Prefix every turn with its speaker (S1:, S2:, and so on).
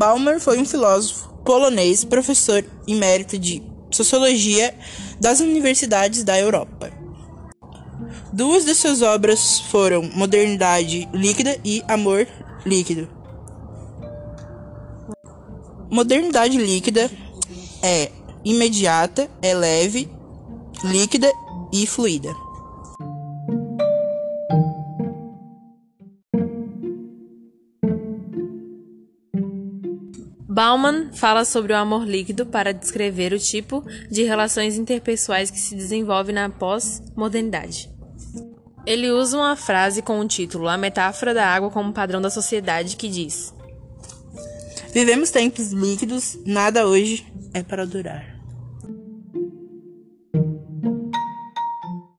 S1: Bauman foi um filósofo polonês, professor emérito de sociologia das universidades da Europa. Duas de suas obras foram Modernidade Líquida e Amor Líquido. Modernidade líquida é imediata, é leve, líquida e fluida.
S2: Bauman fala sobre o amor líquido para descrever o tipo de relações interpessoais que se desenvolve na pós-modernidade. Ele usa uma frase com o título A Metáfora da Água como Padrão da Sociedade, que diz:
S1: Vivemos tempos líquidos, nada hoje é para durar.